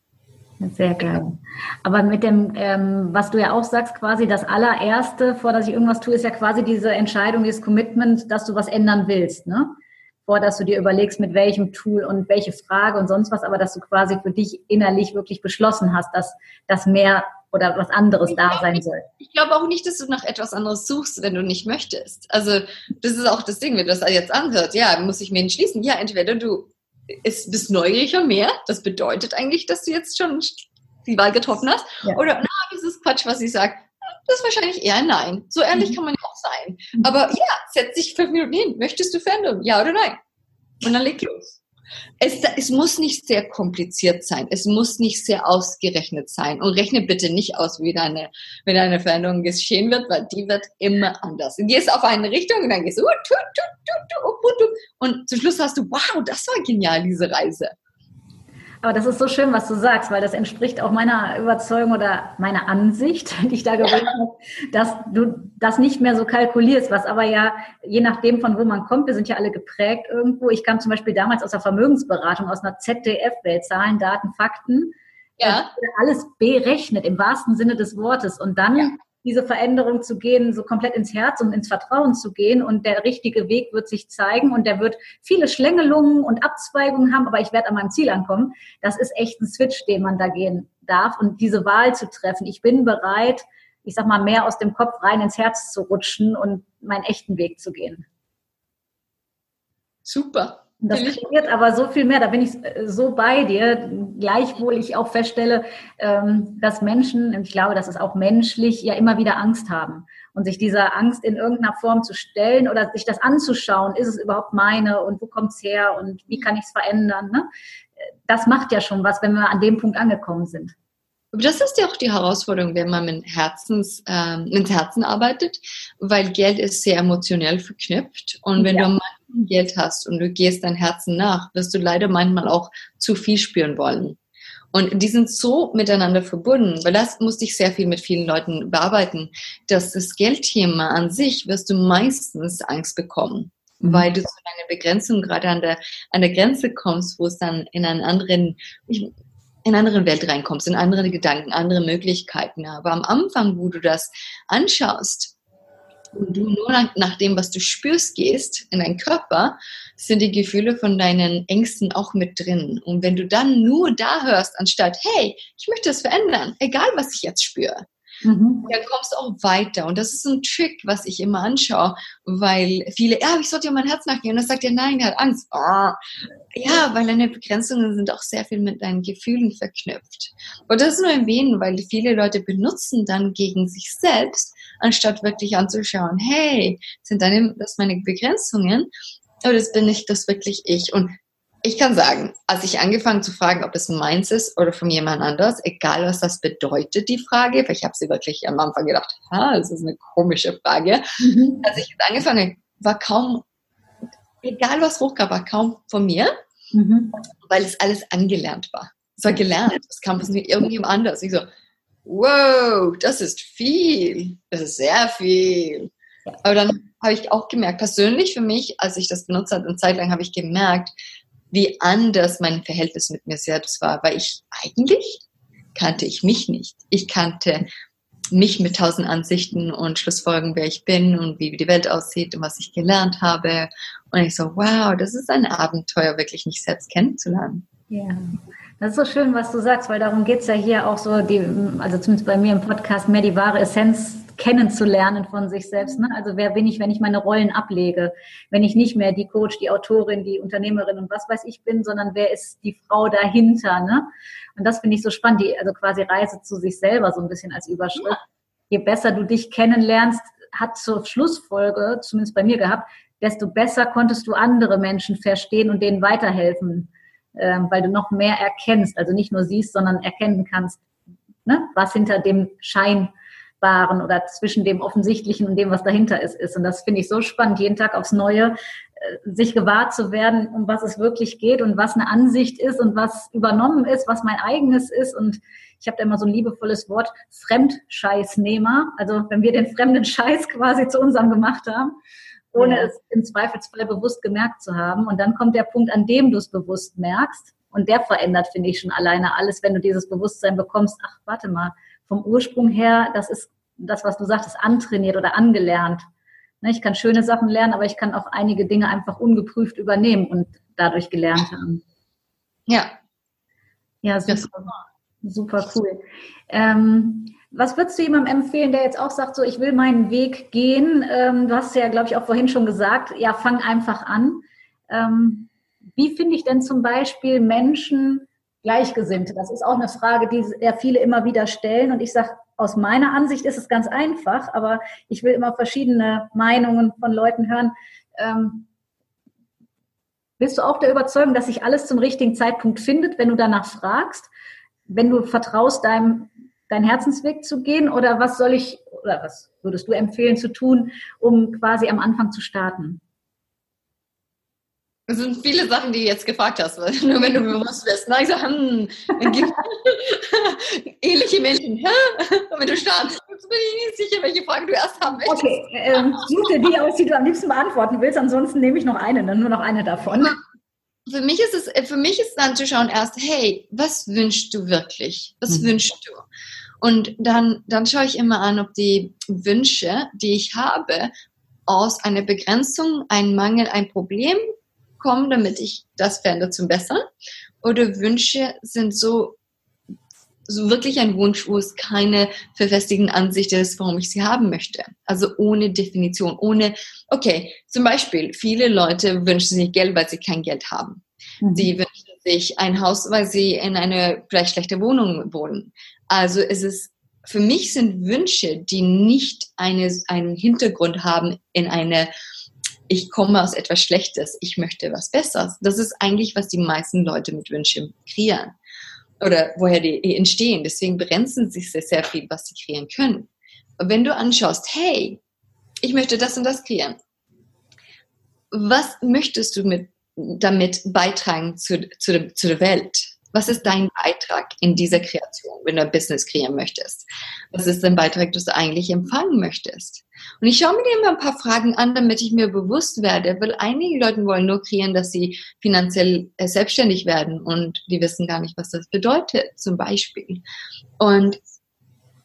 Sehr geil. Aber mit dem, ähm, was du ja auch sagst, quasi das allererste, vor dass ich irgendwas tue, ist ja quasi diese Entscheidung, dieses Commitment, dass du was ändern willst, ne? Vor, dass du dir überlegst, mit welchem Tool und welche Frage und sonst was, aber dass du quasi für dich innerlich wirklich beschlossen hast, dass das mehr oder was anderes ich da sein nicht, soll. Ich glaube auch nicht, dass du nach etwas anderes suchst, wenn du nicht möchtest. Also das ist auch das Ding, wenn das jetzt anhört. Ja, muss ich mir entschließen. Ja, entweder du bist neugieriger mehr, das bedeutet eigentlich, dass du jetzt schon die Wahl getroffen hast, ja. oder na, das ist Quatsch, was ich sage. Das ist wahrscheinlich eher nein. So ehrlich mhm. kann man ja auch sein. Mhm. Aber ja, setz dich fünf Minuten hin. Möchtest du Veränderung? Ja oder nein? Und dann leg los. Es, es, muss nicht sehr kompliziert sein. Es muss nicht sehr ausgerechnet sein. Und rechne bitte nicht aus, wie deine, wenn eine Veränderung geschehen wird, weil die wird immer anders. Und gehst auf eine Richtung und dann gehst du, und zum Schluss hast du, wow, das war genial, diese Reise. Aber das ist so schön, was du sagst, weil das entspricht auch meiner Überzeugung oder meiner Ansicht, die ich da gewählt habe, dass du das nicht mehr so kalkulierst, was aber ja, je nachdem von wo man kommt, wir sind ja alle geprägt irgendwo. Ich kam zum Beispiel damals aus der Vermögensberatung, aus einer ZDF-Welt, Zahlen, Daten, Fakten. Ja. Alles berechnet im wahrsten Sinne des Wortes. Und dann ja diese Veränderung zu gehen, so komplett ins Herz und ins Vertrauen zu gehen. Und der richtige Weg wird sich zeigen und der wird viele Schlängelungen und Abzweigungen haben, aber ich werde an meinem Ziel ankommen. Das ist echt ein Switch, den man da gehen darf und diese Wahl zu treffen. Ich bin bereit, ich sag mal, mehr aus dem Kopf rein ins Herz zu rutschen und meinen echten Weg zu gehen. Super. Das kreiert aber so viel mehr, da bin ich äh, so bei dir, gleichwohl ich auch feststelle, ähm, dass Menschen, und ich glaube, das ist auch menschlich, ja immer wieder Angst haben. Und sich dieser Angst in irgendeiner Form zu stellen oder sich das anzuschauen, ist es überhaupt meine und wo kommt es her und wie kann ich es verändern, ne? das macht ja schon was, wenn wir an dem Punkt angekommen sind. Das ist ja auch die Herausforderung, wenn man mit Herzens, ähm, mit Herzen arbeitet, weil Geld ist sehr emotionell verknüpft. Und wenn ja. du manchmal Geld hast und du gehst dein Herzen nach, wirst du leider manchmal auch zu viel spüren wollen. Und die sind so miteinander verbunden, weil das musste ich sehr viel mit vielen Leuten bearbeiten, dass das Geldthema an sich wirst du meistens Angst bekommen, mhm. weil du zu deiner Begrenzung gerade an der, an der Grenze kommst, wo es dann in einen anderen, in eine andere Welt reinkommst, in andere Gedanken, andere Möglichkeiten. Aber am Anfang, wo du das anschaust und du nur nach, dem, was du spürst, gehst in deinen Körper, sind die Gefühle von deinen Ängsten auch mit drin. Und wenn du dann nur da hörst, anstatt, hey, ich möchte das verändern, egal was ich jetzt spüre, Mhm. Dann kommst du auch weiter. Und das ist ein Trick, was ich immer anschaue, weil viele, ja, ich sollte ja mein Herz nachgehen. Und dann sagt er, nein, er hat Angst. Oh. Ja, weil deine Begrenzungen sind auch sehr viel mit deinen Gefühlen verknüpft. Und das ist nur erwähnen, weil viele Leute benutzen dann gegen sich selbst, anstatt wirklich anzuschauen, hey, sind deine, das meine Begrenzungen? Oder das bin ich das wirklich ich? Und ich kann sagen, als ich angefangen zu fragen, ob es meins ist oder von jemand anders, egal was das bedeutet, die Frage, weil ich habe sie wirklich am Anfang gedacht, ha, das ist eine komische Frage. Mhm. Als ich angefangen habe, war kaum, egal was hochkam, war kaum von mir, mhm. weil es alles angelernt war. Es war gelernt, es kam von irgendjemand anders. Ich so, wow, das ist viel, das ist sehr viel. Aber dann habe ich auch gemerkt, persönlich für mich, als ich das benutzt habe, eine Zeit lang habe ich gemerkt, wie anders mein Verhältnis mit mir selbst war, weil ich eigentlich kannte ich mich nicht. Ich kannte mich mit tausend Ansichten und Schlussfolgerungen, wer ich bin und wie die Welt aussieht und was ich gelernt habe. Und ich so, wow, das ist ein Abenteuer, wirklich mich selbst kennenzulernen. Ja, das ist so schön, was du sagst, weil darum geht es ja hier auch so, die, also zumindest bei mir im Podcast, mehr die wahre Essenz kennenzulernen von sich selbst. Ne? Also wer bin ich, wenn ich meine Rollen ablege? Wenn ich nicht mehr die Coach, die Autorin, die Unternehmerin und was weiß ich bin, sondern wer ist die Frau dahinter? Ne? Und das finde ich so spannend, die, also quasi Reise zu sich selber so ein bisschen als Überschrift. Je besser du dich kennenlernst, hat zur Schlussfolge, zumindest bei mir gehabt, desto besser konntest du andere Menschen verstehen und denen weiterhelfen, ähm, weil du noch mehr erkennst, also nicht nur siehst, sondern erkennen kannst, ne, was hinter dem Schein Unsichtbaren oder zwischen dem Offensichtlichen und dem, was dahinter ist, ist. Und das finde ich so spannend, jeden Tag aufs Neue äh, sich gewahr zu werden, um was es wirklich geht und was eine Ansicht ist und was übernommen ist, was mein eigenes ist. Und ich habe da immer so ein liebevolles Wort, Fremdscheißnehmer. Also wenn wir den fremden Scheiß quasi zu unserem gemacht haben, ohne ja. es im Zweifelsfall bewusst gemerkt zu haben. Und dann kommt der Punkt, an dem du es bewusst merkst. Und der verändert, finde ich, schon alleine alles, wenn du dieses Bewusstsein bekommst. Ach, warte mal, vom Ursprung her, das ist das, was du sagtest, antrainiert oder angelernt. Ne, ich kann schöne Sachen lernen, aber ich kann auch einige Dinge einfach ungeprüft übernehmen und dadurch gelernt haben. Ja. Ja, super. Super cool. Ähm, was würdest du jemandem empfehlen, der jetzt auch sagt, so ich will meinen Weg gehen? Ähm, du hast ja, glaube ich, auch vorhin schon gesagt, ja, fang einfach an. Ähm, wie finde ich denn zum Beispiel Menschen, Gleichgesinnte? Das ist auch eine Frage, die sehr viele immer wieder stellen. Und ich sage, aus meiner Ansicht ist es ganz einfach, aber ich will immer verschiedene Meinungen von Leuten hören. Ähm, bist du auch der Überzeugung, dass sich alles zum richtigen Zeitpunkt findet, wenn du danach fragst, wenn du vertraust, deinem deinen Herzensweg zu gehen? Oder was soll ich, oder was würdest du empfehlen zu tun, um quasi am Anfang zu starten? Es sind viele Sachen, die du jetzt gefragt hast, nur wenn du bewusst bist. Na, ich so, hm, ähnliche Menschen. wenn du startest, bin ich nicht sicher, welche Frage du erst haben willst. Okay, ähm, suche die aus, die du am liebsten beantworten willst. Ansonsten nehme ich noch eine, dann nur noch eine davon. Für mich ist es, für mich ist dann zu schauen erst, hey, was wünschst du wirklich? Was mhm. wünschst du? Und dann, dann schaue ich immer an, ob die Wünsche, die ich habe, aus einer Begrenzung, ein Mangel, ein Problem kommen, damit ich das verändere zum Besseren? Oder Wünsche sind so so wirklich ein Wunsch, wo es keine verfestigten Ansicht ist, warum ich sie haben möchte. Also ohne Definition, ohne, okay, zum Beispiel, viele Leute wünschen sich Geld, weil sie kein Geld haben. Mhm. Sie wünschen sich ein Haus, weil sie in eine vielleicht schlechte Wohnung wohnen. Also es ist, für mich sind Wünsche, die nicht eine, einen Hintergrund haben in eine, ich komme aus etwas Schlechtes, ich möchte was Besseres. Das ist eigentlich, was die meisten Leute mit Wünschen kreieren oder woher die entstehen. Deswegen begrenzen sich sehr, sehr viel, was sie kreieren können. Und wenn du anschaust, hey, ich möchte das und das kreieren, was möchtest du mit, damit beitragen zu, zu, zu der Welt? Was ist dein Beitrag in dieser Kreation, wenn du ein Business kreieren möchtest? Was ist dein Beitrag, das du eigentlich empfangen möchtest? Und ich schaue mir immer ein paar Fragen an, damit ich mir bewusst werde, weil einige Leute wollen nur kreieren, dass sie finanziell äh, selbstständig werden und die wissen gar nicht, was das bedeutet, zum Beispiel. Und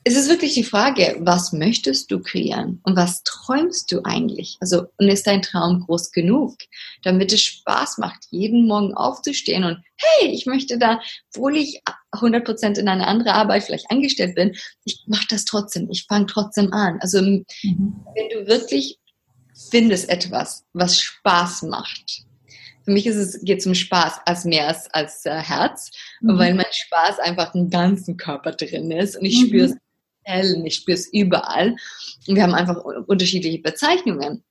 es ist wirklich die Frage, was möchtest du kreieren und was träumst du eigentlich? Also, und ist dein Traum groß genug, damit es Spaß macht, jeden Morgen aufzustehen und, hey, ich möchte da, obwohl ich 100% in eine andere Arbeit vielleicht angestellt bin, ich mache das trotzdem, ich fange trotzdem an. Also, mhm. wenn du wirklich findest etwas, was Spaß macht, für mich ist es, geht es um Spaß als mehr als, als äh, Herz, mhm. weil mein Spaß einfach im ganzen Körper drin ist und ich mhm. spüre es hell, ich spüre es überall. Und wir haben einfach unterschiedliche Bezeichnungen.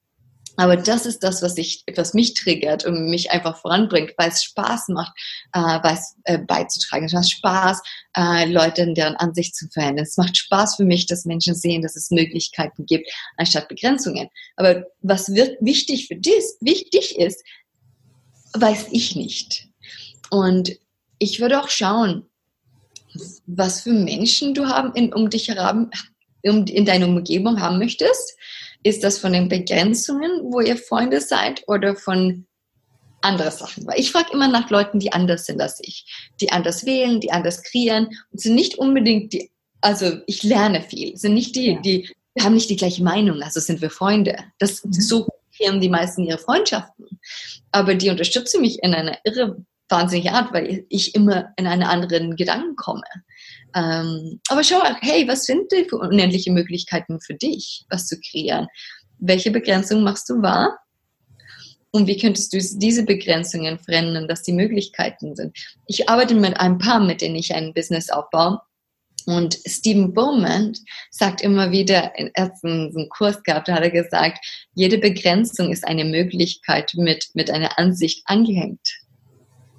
Aber das ist das, was ich, was mich triggert und mich einfach voranbringt, weil es Spaß macht, äh, weil es äh, beizutragen. Es macht Spaß, äh, Leute in deren Ansicht zu verändern. Es macht Spaß für mich, dass Menschen sehen, dass es Möglichkeiten gibt, anstatt Begrenzungen. Aber was wird wichtig für dich, wichtig ist, weiß ich nicht. Und ich würde auch schauen, was für Menschen du haben in, um dich herum, um, in deiner Umgebung haben möchtest. Ist das von den Begrenzungen, wo ihr Freunde seid oder von anderen Sachen? Weil ich frage immer nach Leuten, die anders sind als ich, die anders wählen, die anders kreieren und sind nicht unbedingt die, also ich lerne viel, sind nicht die, die wir haben nicht die gleiche Meinung, also sind wir Freunde. Das, mhm. so kreieren die meisten ihre Freundschaften. Aber die unterstützen mich in einer irre wahnsinnige Art, weil ich immer in einen anderen Gedanken komme. Ähm, aber schau, hey, was sind denn für unendliche Möglichkeiten für dich, was zu kreieren? Welche Begrenzungen machst du wahr? Und wie könntest du diese Begrenzungen verändern, dass die Möglichkeiten sind? Ich arbeite mit ein paar, mit denen ich ein Business aufbaue. Und Stephen Bowman sagt immer wieder, er hat einen Kurs gehabt, da hat er gesagt, jede Begrenzung ist eine Möglichkeit mit, mit einer Ansicht angehängt.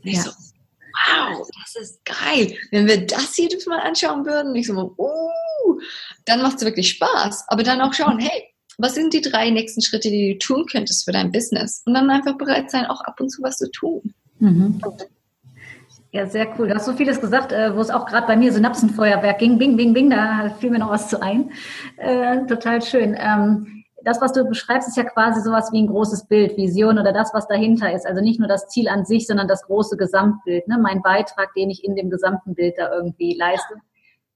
Und ich ja. so, wow, das ist geil. Wenn wir das jedes Mal anschauen würden, ich so, uh, dann macht es wirklich Spaß. Aber dann auch schauen, hey, was sind die drei nächsten Schritte, die du tun könntest für dein Business? Und dann einfach bereit sein, auch ab und zu was zu tun. Mhm. Ja, sehr cool. Du hast so vieles gesagt, äh, wo es auch gerade bei mir Synapsenfeuerwerk ging. Bing, bing, bing, da fiel mir noch was zu ein. Äh, total schön. Ähm, das, was du beschreibst, ist ja quasi sowas wie ein großes Bild, Vision oder das, was dahinter ist. Also nicht nur das Ziel an sich, sondern das große Gesamtbild, ne? mein Beitrag, den ich in dem gesamten Bild da irgendwie leiste.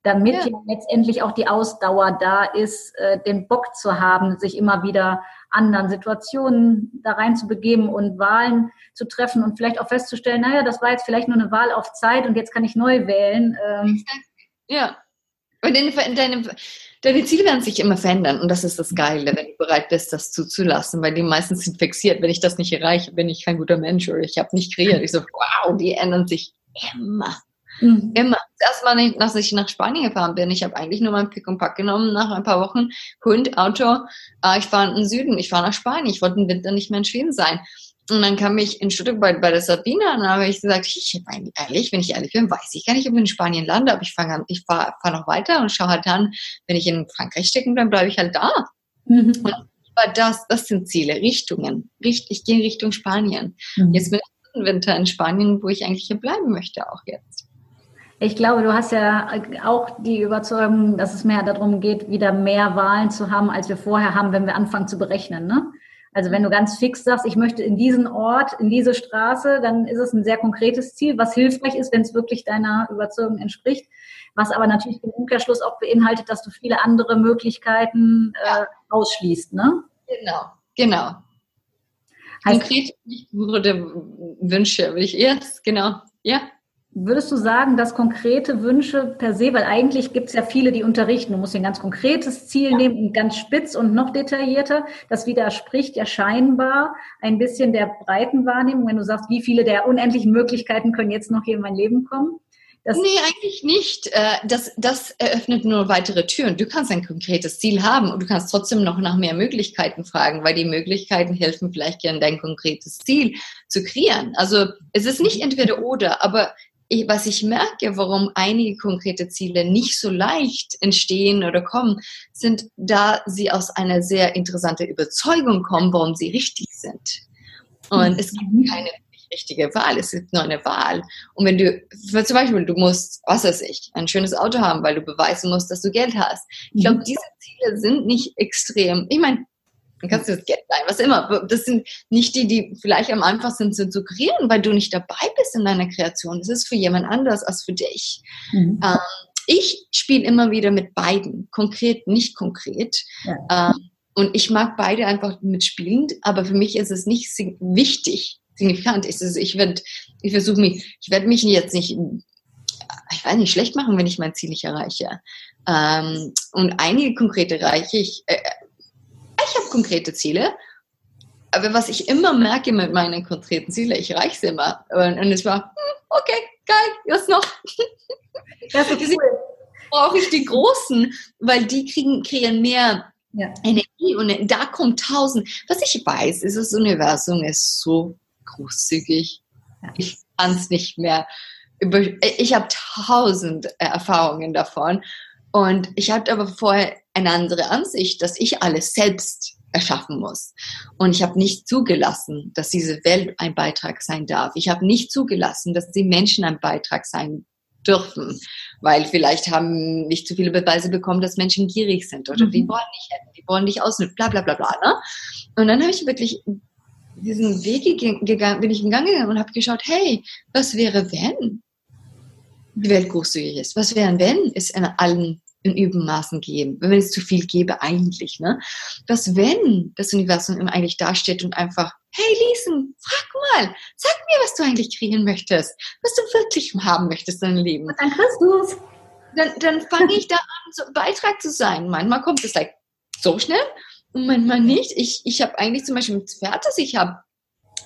Damit ja. ja letztendlich auch die Ausdauer da ist, äh, den Bock zu haben, sich immer wieder anderen Situationen da rein zu begeben und Wahlen zu treffen und vielleicht auch festzustellen, naja, das war jetzt vielleicht nur eine Wahl auf Zeit und jetzt kann ich neu wählen. Ähm, ja. Und deine, deine, deine Ziele werden sich immer verändern und das ist das Geile, wenn du bereit bist, das zuzulassen, weil die meisten sind fixiert. Wenn ich das nicht erreiche, bin ich kein guter Mensch oder ich habe nicht kreiert. Ich so, wow, die ändern sich immer. Mhm. Immer. Das erste Mal, als ich nach Spanien gefahren bin, ich habe eigentlich nur mein Pick und Pack genommen nach ein paar Wochen. Hund, Auto. Äh, ich fahre in den Süden, ich fahre nach Spanien. Ich wollte im Winter nicht mehr in Schweden sein. Und dann kam ich in Stuttgart bei, bei der Sabine und dann habe ich gesagt, ich meine, ehrlich, wenn ich ehrlich bin, weiß ich gar nicht, ob ich in Spanien lande, aber ich fange ich fahre fahr noch weiter und schaue halt dann, wenn ich in Frankreich stecken bleibe, bleibe ich halt da. Mhm. Und aber das, das sind Ziele, Richtungen. Richt, ich gehe in Richtung Spanien. Mhm. Jetzt bin ich im Winter in Spanien, wo ich eigentlich hier bleiben möchte, auch jetzt. Ich glaube, du hast ja auch die Überzeugung, dass es mehr darum geht, wieder mehr Wahlen zu haben, als wir vorher haben, wenn wir anfangen zu berechnen. Ne? Also wenn du ganz fix sagst, ich möchte in diesen Ort, in diese Straße, dann ist es ein sehr konkretes Ziel, was hilfreich ist, wenn es wirklich deiner Überzeugung entspricht. Was aber natürlich im Umkehrschluss auch beinhaltet, dass du viele andere Möglichkeiten äh, ausschließt. Ne? Genau, genau. Heißt, Konkret wurde Wünsche, will ich erst, genau, ja. Würdest du sagen, dass konkrete Wünsche per se, weil eigentlich gibt es ja viele, die unterrichten, du musst ein ganz konkretes Ziel nehmen und ganz spitz und noch detaillierter, das widerspricht ja scheinbar ein bisschen der breiten Wahrnehmung, wenn du sagst, wie viele der unendlichen Möglichkeiten können jetzt noch hier in mein Leben kommen. Das nee, eigentlich nicht. Äh, das, das eröffnet nur weitere Türen. Du kannst ein konkretes Ziel haben und du kannst trotzdem noch nach mehr Möglichkeiten fragen, weil die Möglichkeiten helfen vielleicht gerne dein konkretes Ziel zu kreieren. Also es ist nicht entweder oder, aber ich, was ich merke, warum einige konkrete Ziele nicht so leicht entstehen oder kommen, sind, da sie aus einer sehr interessanten Überzeugung kommen, warum sie richtig sind. Und es gibt keine richtige Wahl. Es ist nur eine Wahl. Und wenn du, zum Beispiel, du musst, was weiß ich, ein schönes Auto haben, weil du beweisen musst, dass du Geld hast. Ich glaube, mhm. diese Ziele sind nicht extrem. Ich meine, dann kannst du das Geld leihen, was immer. Das sind nicht die, die vielleicht am einfachsten sind zu kreieren, weil du nicht dabei bist in deiner Kreation. Das ist für jemand anders als für dich. Mhm. Ähm, ich spiele immer wieder mit beiden, konkret, nicht konkret. Ja. Ähm, und ich mag beide einfach mitspielen, aber für mich ist es nicht wichtig, signifikant ist es, ich werde, ich versuche mich, ich werde mich jetzt nicht, ich weiß nicht, schlecht machen, wenn ich mein Ziel nicht erreiche. Ähm, und einige konkrete erreiche ich, äh, ich habe konkrete Ziele, aber was ich immer merke mit meinen konkreten Zielen, ich erreiche sie immer. Und, es war, hm, okay, geil, was noch? Das ist cool. Brauche ich die Großen, weil die kriegen, kreieren mehr ja. Energie und da kommt tausend. Was ich weiß, ist, das Universum ist so großzügig. Ich kann es nicht mehr. Ich habe tausend Erfahrungen davon. Und ich hatte aber vorher eine andere Ansicht, dass ich alles selbst erschaffen muss. Und ich habe nicht zugelassen, dass diese Welt ein Beitrag sein darf. Ich habe nicht zugelassen, dass die Menschen ein Beitrag sein dürfen, weil vielleicht haben nicht zu viele Beweise bekommen, dass Menschen gierig sind oder mhm. die wollen nicht hätten, die wollen nicht ausnutzen, bla bla bla bla. Ne? Und dann habe ich wirklich diesen Weg gegangen, bin ich gegangen und habe geschaut, hey, was wäre, wenn die Welt großzügig ist? Was wäre, wenn es in allen in Übermaßen geben, wenn es zu viel gäbe eigentlich, ne? Was wenn das Universum immer eigentlich dasteht und einfach, hey Liesen, frag mal, sag mir, was du eigentlich kriegen möchtest, was du wirklich haben möchtest in deinem Leben. dann kriegst du es. Dann, dann fange ich da an, so Beitrag zu sein. Manchmal kommt es like so schnell und manchmal nicht. Ich, ich habe eigentlich zum Beispiel mit Pferd, das ich habe,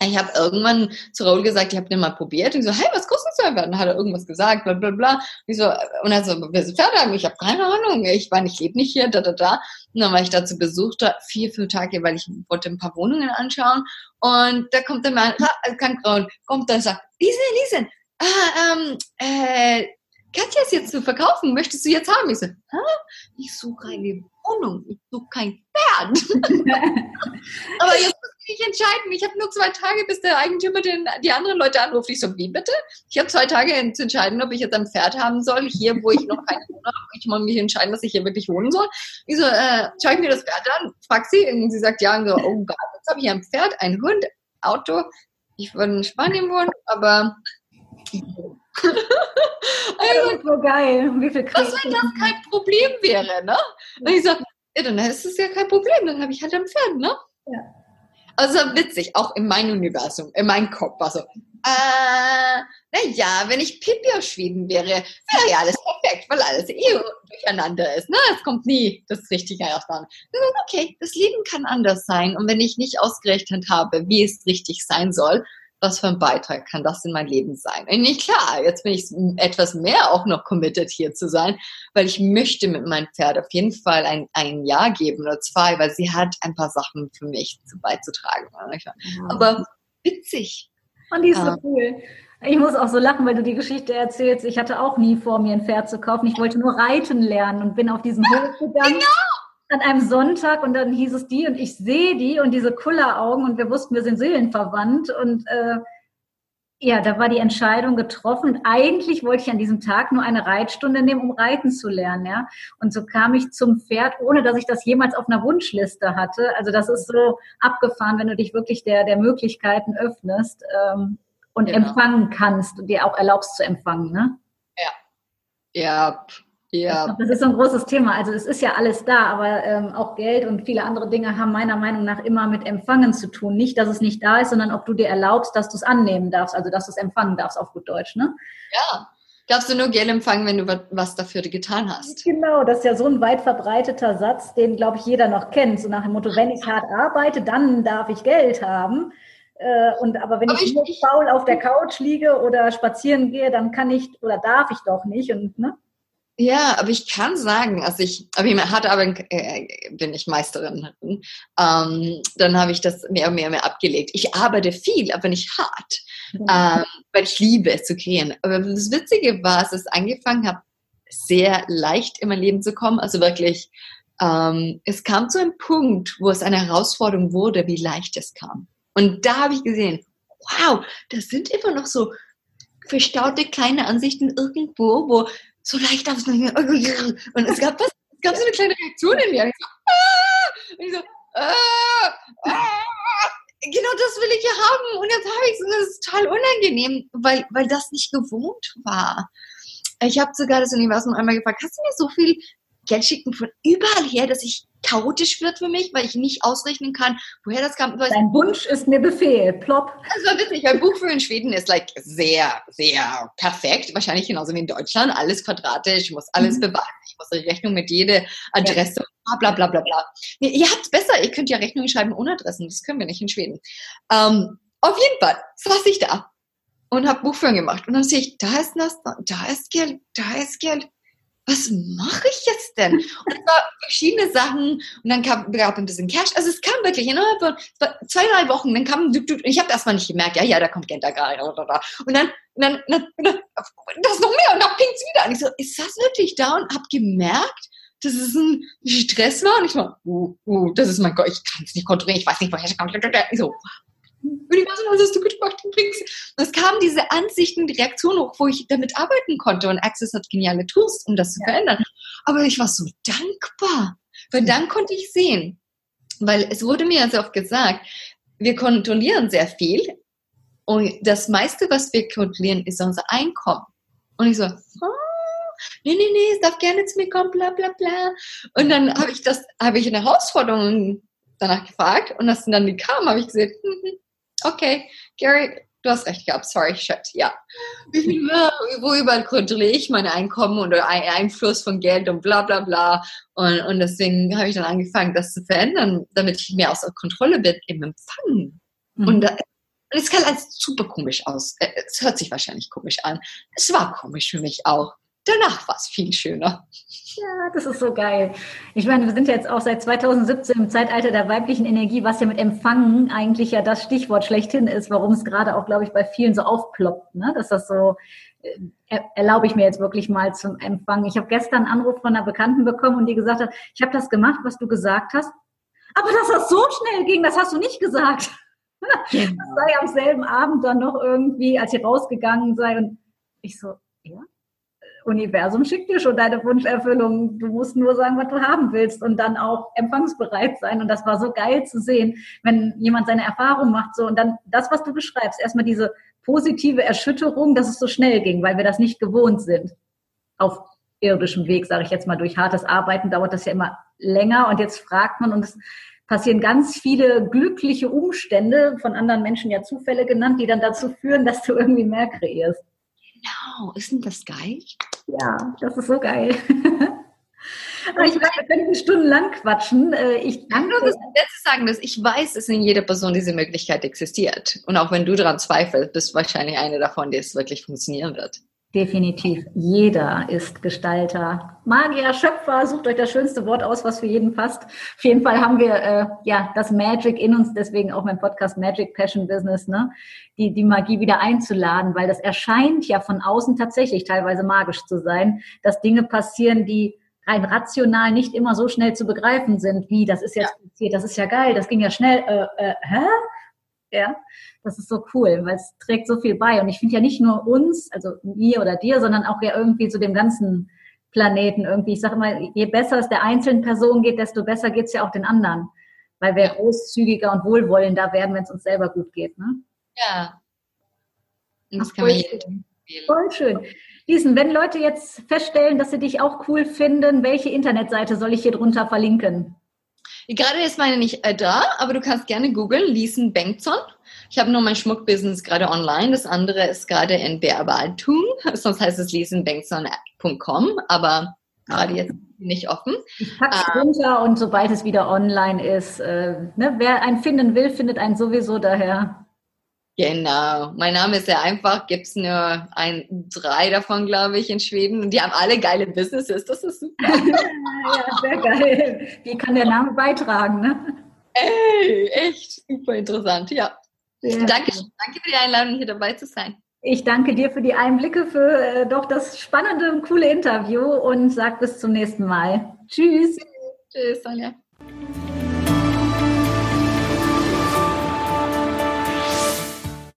ich habe irgendwann zu Raul gesagt, ich habe den mal probiert. Und so, hey, was kostet Und dann hat er irgendwas gesagt, bla bla bla. Und ich so, und er so, wir sind haben? Ich habe keine Ahnung. Ich war nicht, lebe nicht hier, da, da, da. Und dann war ich da zu Besuch, da vier, fünf Tage, weil ich wollte ein paar Wohnungen anschauen. Und da kommt der Mann, kein Raul, kommt da und sagt, Lisen, Lisen, ah, ähm, äh, Katja ist jetzt zu verkaufen, möchtest du jetzt haben? Ich so, Hä? ich suche eine Wohnung, ich suche kein Pferd. Aber jetzt mich entscheiden. Ich habe nur zwei Tage, bis der Eigentümer den, die anderen Leute anruft. Ich so, wie bitte? Ich habe zwei Tage zu entscheiden, ob ich jetzt ein Pferd haben soll, hier, wo ich noch keine Wohnung habe. Ich muss mich entscheiden, dass ich hier wirklich wohnen soll. Ich so, äh, schau ich mir das Pferd an, frag sie und sie sagt ja und so, oh Gott, jetzt habe ich ein Pferd, ein Hund, Auto. Ich würde in Spanien wohnen, aber also, so geil. Wie viel Was, wenn das kein Problem wäre, ne? Und ich so, ja, dann ist es ja kein Problem, dann habe ich halt ein Pferd, ne? Ja. Also witzig, auch in meinem Universum, in meinem Kopf war so, äh, naja, wenn ich Pippi aus Schweden wäre, wäre ja alles perfekt, weil alles eh durcheinander ist. Ne? Es kommt nie das Richtige an. Okay, das Leben kann anders sein. Und wenn ich nicht ausgerechnet habe, wie es richtig sein soll, was für ein Beitrag kann das in mein Leben sein? Und nicht klar, jetzt bin ich etwas mehr auch noch committed hier zu sein, weil ich möchte mit meinem Pferd auf jeden Fall ein, ein Jahr geben oder zwei, weil sie hat ein paar Sachen für mich zu beizutragen. Ja. Aber witzig. Und die ist so cool. Ich muss auch so lachen, weil du die Geschichte erzählst. Ich hatte auch nie vor, mir ein Pferd zu kaufen. Ich wollte nur reiten lernen und bin auf diesen Hof gegangen. Genau an einem Sonntag und dann hieß es die und ich sehe die und diese Kulleraugen und wir wussten, wir sind seelenverwandt und äh, ja, da war die Entscheidung getroffen. Eigentlich wollte ich an diesem Tag nur eine Reitstunde nehmen, um reiten zu lernen, ja. Und so kam ich zum Pferd, ohne dass ich das jemals auf einer Wunschliste hatte. Also das ist so abgefahren, wenn du dich wirklich der, der Möglichkeiten öffnest ähm, und genau. empfangen kannst und dir auch erlaubst zu empfangen, ne? Ja. Ja, Ja. Das ist so ein großes Thema. Also es ist ja alles da, aber ähm, auch Geld und viele andere Dinge haben meiner Meinung nach immer mit Empfangen zu tun. Nicht, dass es nicht da ist, sondern ob du dir erlaubst, dass du es annehmen darfst, also dass du es empfangen darfst auf gut Deutsch, ne? Ja. Darfst du nur Geld empfangen, wenn du was dafür getan hast. Genau, das ist ja so ein weit verbreiteter Satz, den, glaube ich, jeder noch kennt. So nach dem Motto, wenn ich hart arbeite, dann darf ich Geld haben. Äh, und aber wenn aber ich, ich nur faul auf der Couch liege oder spazieren gehe, dann kann ich oder darf ich doch nicht. Und, ne? Ja, aber ich kann sagen, als ich, aber ich hart arbeiten äh, bin ich Meisterin. Ähm, dann habe ich das mehr und mehr, mehr abgelegt. Ich arbeite viel, aber nicht hart, mhm. ähm, weil ich liebe es zu kreieren. Aber das Witzige war, dass ich angefangen habe, sehr leicht in mein Leben zu kommen. Also wirklich, ähm, es kam zu einem Punkt, wo es eine Herausforderung wurde, wie leicht es kam. Und da habe ich gesehen, wow, das sind immer noch so verstaute kleine Ansichten irgendwo, wo so leicht aufs Und es gab was, es gab so eine kleine Reaktion in mir. Und ich so, ah! Und ich so, ah! Ah! genau das will ich ja haben. Und jetzt habe ich es und das ist total unangenehm, weil, weil das nicht gewohnt war. Ich habe sogar das Universum einmal gefragt, hast du mir so viel Geld schicken von überall her, dass ich chaotisch wird für mich, weil ich nicht ausrechnen kann, woher das kam. Dein Wunsch ist mir Befehl, plopp. Das war witzig, weil Buch für in Schweden ist like sehr, sehr perfekt, wahrscheinlich genauso wie in Deutschland, alles quadratisch, ich muss alles mhm. beweisen, ich muss eine Rechnung mit jeder Adresse, ja. bla bla bla bla. Nee, ihr habt es besser, ihr könnt ja Rechnungen schreiben ohne Adressen, das können wir nicht in Schweden. Ähm, auf jeden Fall saß ich da und habe Buchführung gemacht und dann sehe ich, da ist das, da ist Geld, da ist Geld was mache ich jetzt denn? Und es war verschiedene Sachen und dann kam, gab ein bisschen Cash. Also es kam wirklich innerhalb von zwei, drei Wochen, dann kam, ich habe erstmal nicht gemerkt, ja, ja, da kommt Geld da gerade. Und dann, dann, dann, dann das noch mehr und dann ging es wieder. Und ich so, ist das wirklich da? Und habe gemerkt, dass es ein Stress war. Und ich war, uh, uh, das ist mein Gott, ich kann es nicht kontrollieren, ich weiß nicht, woher es kommt. Ich so, Universum, was hast du gemacht? Es kamen diese Ansichten, die Reaktionen hoch, wo ich damit arbeiten konnte. Und Access hat geniale Tools, um das zu ja. verändern. Aber ich war so dankbar, weil dann konnte ich sehen, weil es wurde mir sehr oft gesagt, wir kontrollieren sehr viel und das meiste, was wir kontrollieren, ist unser Einkommen. Und ich so, oh, nee, nee, nee, es darf gerne zu mir kommen, bla, bla, bla. Und dann habe ich das, habe ich eine Herausforderung danach gefragt und als dann die kam, habe ich gesagt, hm, hm, okay, Gary, du hast recht gehabt, sorry, shit, ja. Wo überall kontrolliere ich mein Einkommen oder Einfluss von Geld und bla bla bla. Und, und deswegen habe ich dann angefangen, das zu verändern, damit ich mehr aus der Kontrolle bin im Empfangen. Mhm. Und, und es kann alles super komisch aus. Äh, es hört sich wahrscheinlich komisch an. Es war komisch für mich auch danach war es viel schöner. Ja, das ist so geil. Ich meine, wir sind jetzt auch seit 2017 im Zeitalter der weiblichen Energie, was ja mit Empfangen eigentlich ja das Stichwort schlechthin ist, warum es gerade auch, glaube ich, bei vielen so aufploppt, ne? dass das so, äh, erlaube ich mir jetzt wirklich mal zum Empfangen. Ich habe gestern einen Anruf von einer Bekannten bekommen und die gesagt hat, ich habe das gemacht, was du gesagt hast, aber dass das so schnell ging, das hast du nicht gesagt. Genau. Das sei am selben Abend dann noch irgendwie, als ich rausgegangen sei und ich so, ja, Universum schickt dir schon deine Wunscherfüllung. Du musst nur sagen, was du haben willst und dann auch empfangsbereit sein. Und das war so geil zu sehen, wenn jemand seine Erfahrung macht so und dann das, was du beschreibst, erstmal diese positive Erschütterung, dass es so schnell ging, weil wir das nicht gewohnt sind. Auf irdischem Weg, sage ich jetzt mal, durch hartes Arbeiten dauert das ja immer länger und jetzt fragt man und es passieren ganz viele glückliche Umstände, von anderen Menschen ja Zufälle genannt, die dann dazu führen, dass du irgendwie mehr kreierst. Genau, ist denn das geil? Ja, das ist so geil. ich weiß, wir können stundenlang quatschen. Äh, ich kann nur das Letzte sagen, dass ich weiß, dass in jeder Person diese Möglichkeit existiert. Und auch wenn du daran zweifelst, bist du wahrscheinlich eine davon, die es wirklich funktionieren wird. Definitiv. Jeder ist Gestalter. Magier, Schöpfer, sucht euch das schönste Wort aus, was für jeden passt. Auf jeden Fall haben wir äh, ja das Magic in uns, deswegen auch mein Podcast Magic Passion Business, ne? Die, die Magie wieder einzuladen, weil das erscheint ja von außen tatsächlich teilweise magisch zu sein, dass Dinge passieren, die rein rational nicht immer so schnell zu begreifen sind, wie das ist jetzt ja. passiert, das ist ja geil, das ging ja schnell, äh, äh, hä? Ja, das ist so cool, weil es trägt so viel bei. Und ich finde ja nicht nur uns, also mir oder dir, sondern auch ja irgendwie zu dem ganzen Planeten irgendwie. Ich sage immer, je besser es der einzelnen Person geht, desto besser geht es ja auch den anderen. Weil wir großzügiger und wohlwollender werden, wenn es uns selber gut geht. Ne? Ja. Und das kann man Voll schön. Liesen, wenn Leute jetzt feststellen, dass sie dich auch cool finden, welche Internetseite soll ich hier drunter verlinken? Gerade ist meine nicht äh, da, aber du kannst gerne googeln, Liesen Bengtson. Ich habe nur mein Schmuckbusiness gerade online, das andere ist gerade in Bearbeitung, sonst heißt es liesenbengtson.com, aber gerade jetzt nicht offen. Ich packe es ähm, runter und sobald es wieder online ist, äh, ne, wer einen finden will, findet einen sowieso daher. Genau. Mein Name ist sehr einfach. Gibt es nur ein, drei davon, glaube ich, in Schweden. Und die haben alle geile Businesses. Das ist super. ja, sehr geil. Wie kann der Name beitragen, ne? Ey, echt super interessant, ja. Sehr danke, danke für die Einladung, hier dabei zu sein. Ich danke dir für die Einblicke, für äh, doch das spannende und coole Interview und sag bis zum nächsten Mal. Tschüss. Tschüss, Sonja.